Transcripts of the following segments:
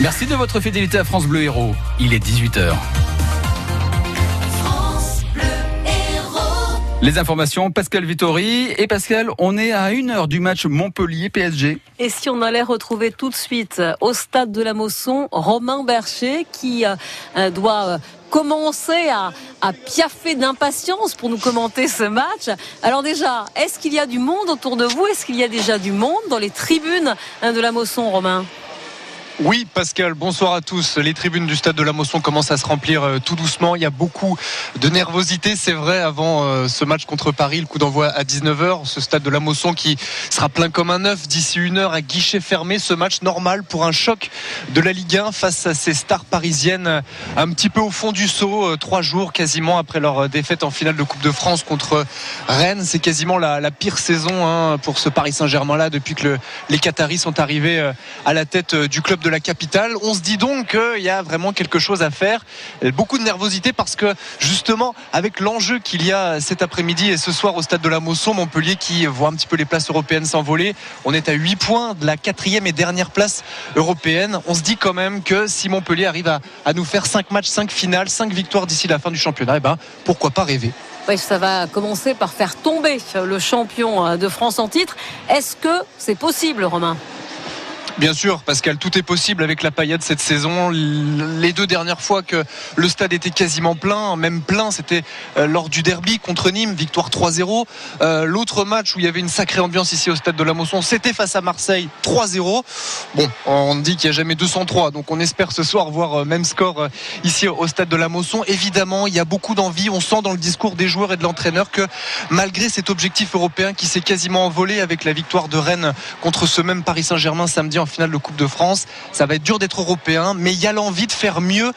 Merci de votre fidélité à France Bleu Héros. Il est 18h. Les informations, Pascal Vittori. Et Pascal, on est à une heure du match Montpellier-PSG. Et si on allait retrouver tout de suite au stade de la Mosson Romain Bercher qui euh, doit euh, commencer à, piaffer d'impatience pour nous commenter ce match. Alors déjà, est-ce qu'il y a du monde autour de vous? Est-ce qu'il y a déjà du monde dans les tribunes hein, de la Mosson, Romain? Oui, Pascal, bonsoir à tous. Les tribunes du stade de la Mosson commencent à se remplir euh, tout doucement. Il y a beaucoup de nervosité, c'est vrai, avant euh, ce match contre Paris, le coup d'envoi à 19h. Ce stade de la Mosson qui sera plein comme un œuf d'ici une heure à guichet fermé. Ce match normal pour un choc de la Ligue 1 face à ces stars parisiennes euh, un petit peu au fond du saut, trois jours quasiment après leur défaite en finale de Coupe de France contre Rennes. C'est quasiment la, pire saison hein, pour ce Paris Saint-Germain-là depuis que les Qataris sont arrivés à la tête du club de de la capitale. On se dit donc qu'il y a vraiment quelque chose à faire. Beaucoup de nervosité parce que justement, avec l'enjeu qu'il y a cet après-midi et ce soir au stade de la Mosson, Montpellier qui voit un petit peu les places européennes s'envoler. On est à 8 points de la quatrième et dernière place européenne. On se dit quand même que si Montpellier arrive à, nous faire 5 matchs, 5 finales, 5 victoires d'ici la fin du championnat, et eh ben, pourquoi pas rêver? Oui, ça va commencer par faire tomber le champion de France en titre. Est-ce que c'est possible, Romain? Bien sûr, Pascal, tout est possible avec la paillade cette saison. Les deux dernières fois que le stade était quasiment plein, même plein, c'était euh, lors du derby contre Nîmes, victoire 3-0. Euh, l'autre match où il y avait une sacrée ambiance ici au stade de la Mosson, c'était face à Marseille, 3-0. Bon, on dit qu'il n'y a jamais 203, donc on espère ce soir voir euh, même score ici au stade de la Mosson. Évidemment, il y a beaucoup d'envie. On sent dans le discours des joueurs et de l'entraîneur que malgré cet objectif européen qui s'est quasiment envolé avec la victoire de Rennes contre ce même Paris Saint-Germain samedi en finale de Coupe de France. Ça va être dur d'être européen, mais il y a l'envie de faire mieux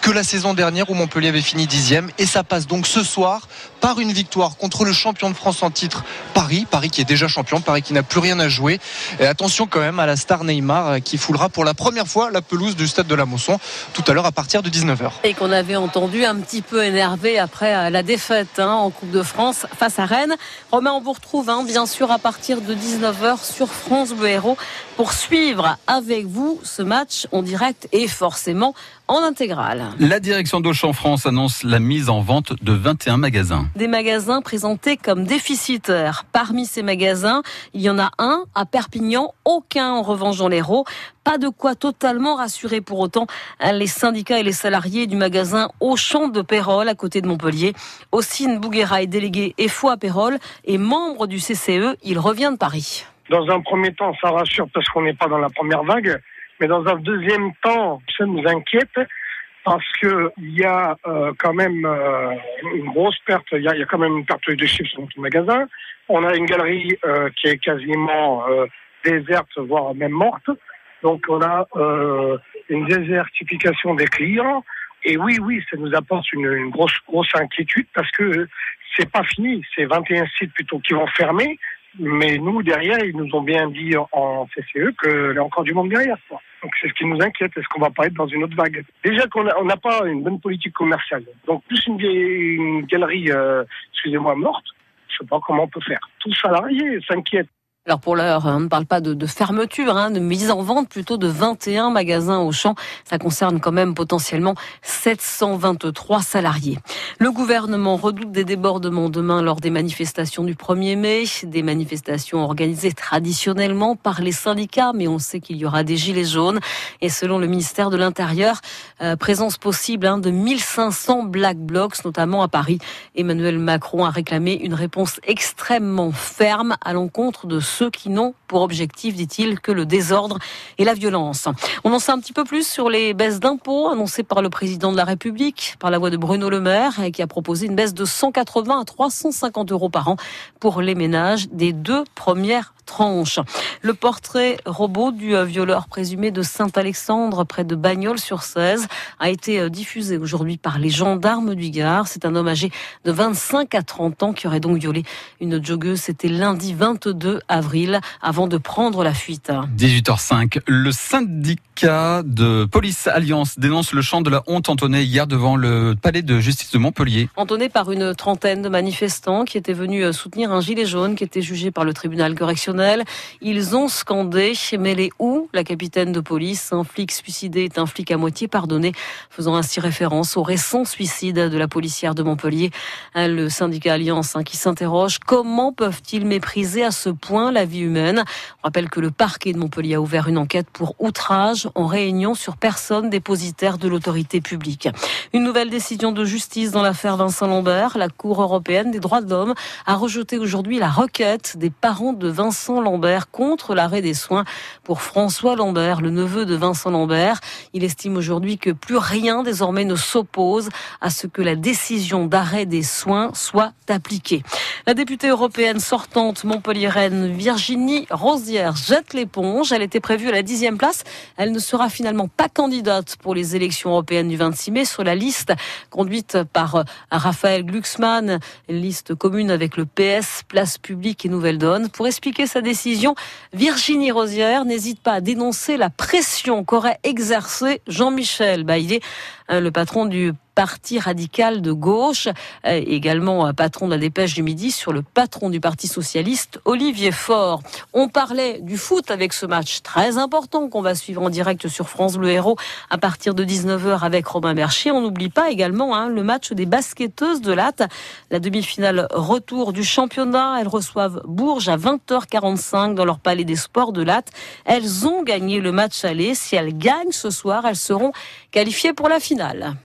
que la saison dernière où Montpellier avait fini dixième. Et ça passe donc ce soir par une victoire contre le champion de France en titre, Paris. Paris qui est déjà champion, Paris qui n'a plus rien à jouer. Et attention quand même à la star Neymar euh, qui foulera pour la première fois la pelouse du stade de la Mosson tout à l'heure à partir de 19h. Et qu'on avait entendu un petit peu énervé après euh, la défaite hein, en Coupe de France face à Rennes. Romain, on vous retrouve hein, bien sûr à partir de 19h sur France Bleu Héros pour suivre avec vous ce match en direct et forcément en intégrale. La direction d'Auchan France annonce la mise en vente de 21 magasins. Des magasins présentés comme déficitaires. Parmi ces magasins, il y en a un à Perpignan, aucun en revanche dans l'Hérault. Pas de quoi totalement rassurer pour autant les syndicats et les salariés du magasin Auchan de Pérol à côté de Montpellier. Ossine Bouguera est délégué EFO à Pérol et membre du CCE. Il revient de Paris. Dans un premier temps, ça rassure parce qu'on n'est pas dans la première vague. Mais dans un deuxième temps, ça nous inquiète parce que il y a euh, quand même euh, une grosse perte. Il y a, quand même une perte de chiffres dans tout le magasin. On a une galerie euh, qui est quasiment déserte, voire même morte. Donc on a une désertification des clients. Et oui, oui, ça nous apporte une, une grosse, grosse inquiétude parce que c'est pas fini. C'est 21 sites plutôt qui vont fermer. Mais nous, derrière, ils nous ont bien dit en CCE qu'il y a encore du monde derrière. Donc c'est ce qui nous inquiète. Est-ce qu'on va pas être dans une autre vague? Déjà qu'on n'a pas une bonne politique commerciale. Donc plus une, une galerie, euh, excusez-moi, morte, je sais pas comment on peut faire. Tous salariés s'inquiètent. Alors pour l'heure, on ne parle pas de, fermeture, hein, de mise en vente, plutôt de 21 magasins au champ. Ça concerne quand même potentiellement 723 salariés. Le gouvernement redoute des débordements demain lors des manifestations du 1er mai, des manifestations organisées traditionnellement par les syndicats, mais on sait qu'il y aura des gilets jaunes. Et selon le ministère de l'Intérieur, euh, présence possible hein, de 1500 black blocs, notamment à Paris. Emmanuel Macron a réclamé une réponse extrêmement ferme à l'encontre de ceux qui n'ont pour objectif, dit-il, que le désordre et la violence. On en sait un petit peu plus sur les baisses d'impôts annoncées par le président de la République, par la voix de Bruno Le Maire, qui a proposé une baisse de 180 à 350 euros par an pour les ménages des deux premières tranche. Le portrait robot du euh, violeur présumé de Saint-Alexandre près de Bagnols-sur-Cèze a été euh, diffusé aujourd'hui par les gendarmes du Gard. C'est un homme âgé de 25 à 30 ans qui aurait donc violé une joggeuse. C'était lundi 22 avril avant de prendre la fuite. 18h05. Le syndicat de police Alliance dénonce le chant de la honte entonné hier devant le palais de justice de Montpellier. Entonné par une trentaine de manifestants qui étaient venus euh, soutenir un gilet jaune qui était jugé par le tribunal correctionnel Ils ont scandé mêlé où la capitaine de police, un flic suicidé est un flic à moitié pardonné, faisant ainsi référence au récent suicide de la policière de Montpellier. Le syndicat Alliance hein, qui s'interroge comment peuvent-ils mépriser à ce point la vie humaine? On rappelle que le parquet de Montpellier a ouvert une enquête pour outrage en réunion sur personne dépositaire de l'autorité publique. Une nouvelle décision de justice dans l'affaire Vincent Lambert. La Cour européenne des droits de l'homme a rejeté aujourd'hui la requête des parents de Vincent Lambert contre l'arrêt des soins pour François Lambert, le neveu de Vincent Lambert. Il estime aujourd'hui que plus rien désormais ne s'oppose à ce que la décision d'arrêt des soins soit appliquée. La députée européenne sortante montpelliéraine Virginie Rosière jette l'éponge. Elle était prévue à la dixième place. Elle ne sera finalement pas candidate pour les élections européennes du 26 mai sur la liste conduite par euh, Raphaël Glucksmann, liste commune avec le PS, Place Publique et Nouvelle Donne. Pour expliquer sa décision, Virginie Rosière n'hésite pas à dénoncer la pression qu'aurait exercée Jean-Michel Bailly, euh, le patron du parti radical de gauche, euh, également patron de la dépêche du midi, sur le patron du Parti socialiste, Olivier Faure. On parlait du foot avec ce match très important qu'on va suivre en direct sur France Bleu Héros à partir de 19h avec Robin Bercher. On n'oublie pas également hein, le match des basketteuses de Latte, la demi-finale retour du championnat. Elles reçoivent Bourges à 20h45 dans leur palais des sports de Latte. Elles ont gagné le match aller. Si elles gagnent ce soir, elles seront qualifiées pour la finale.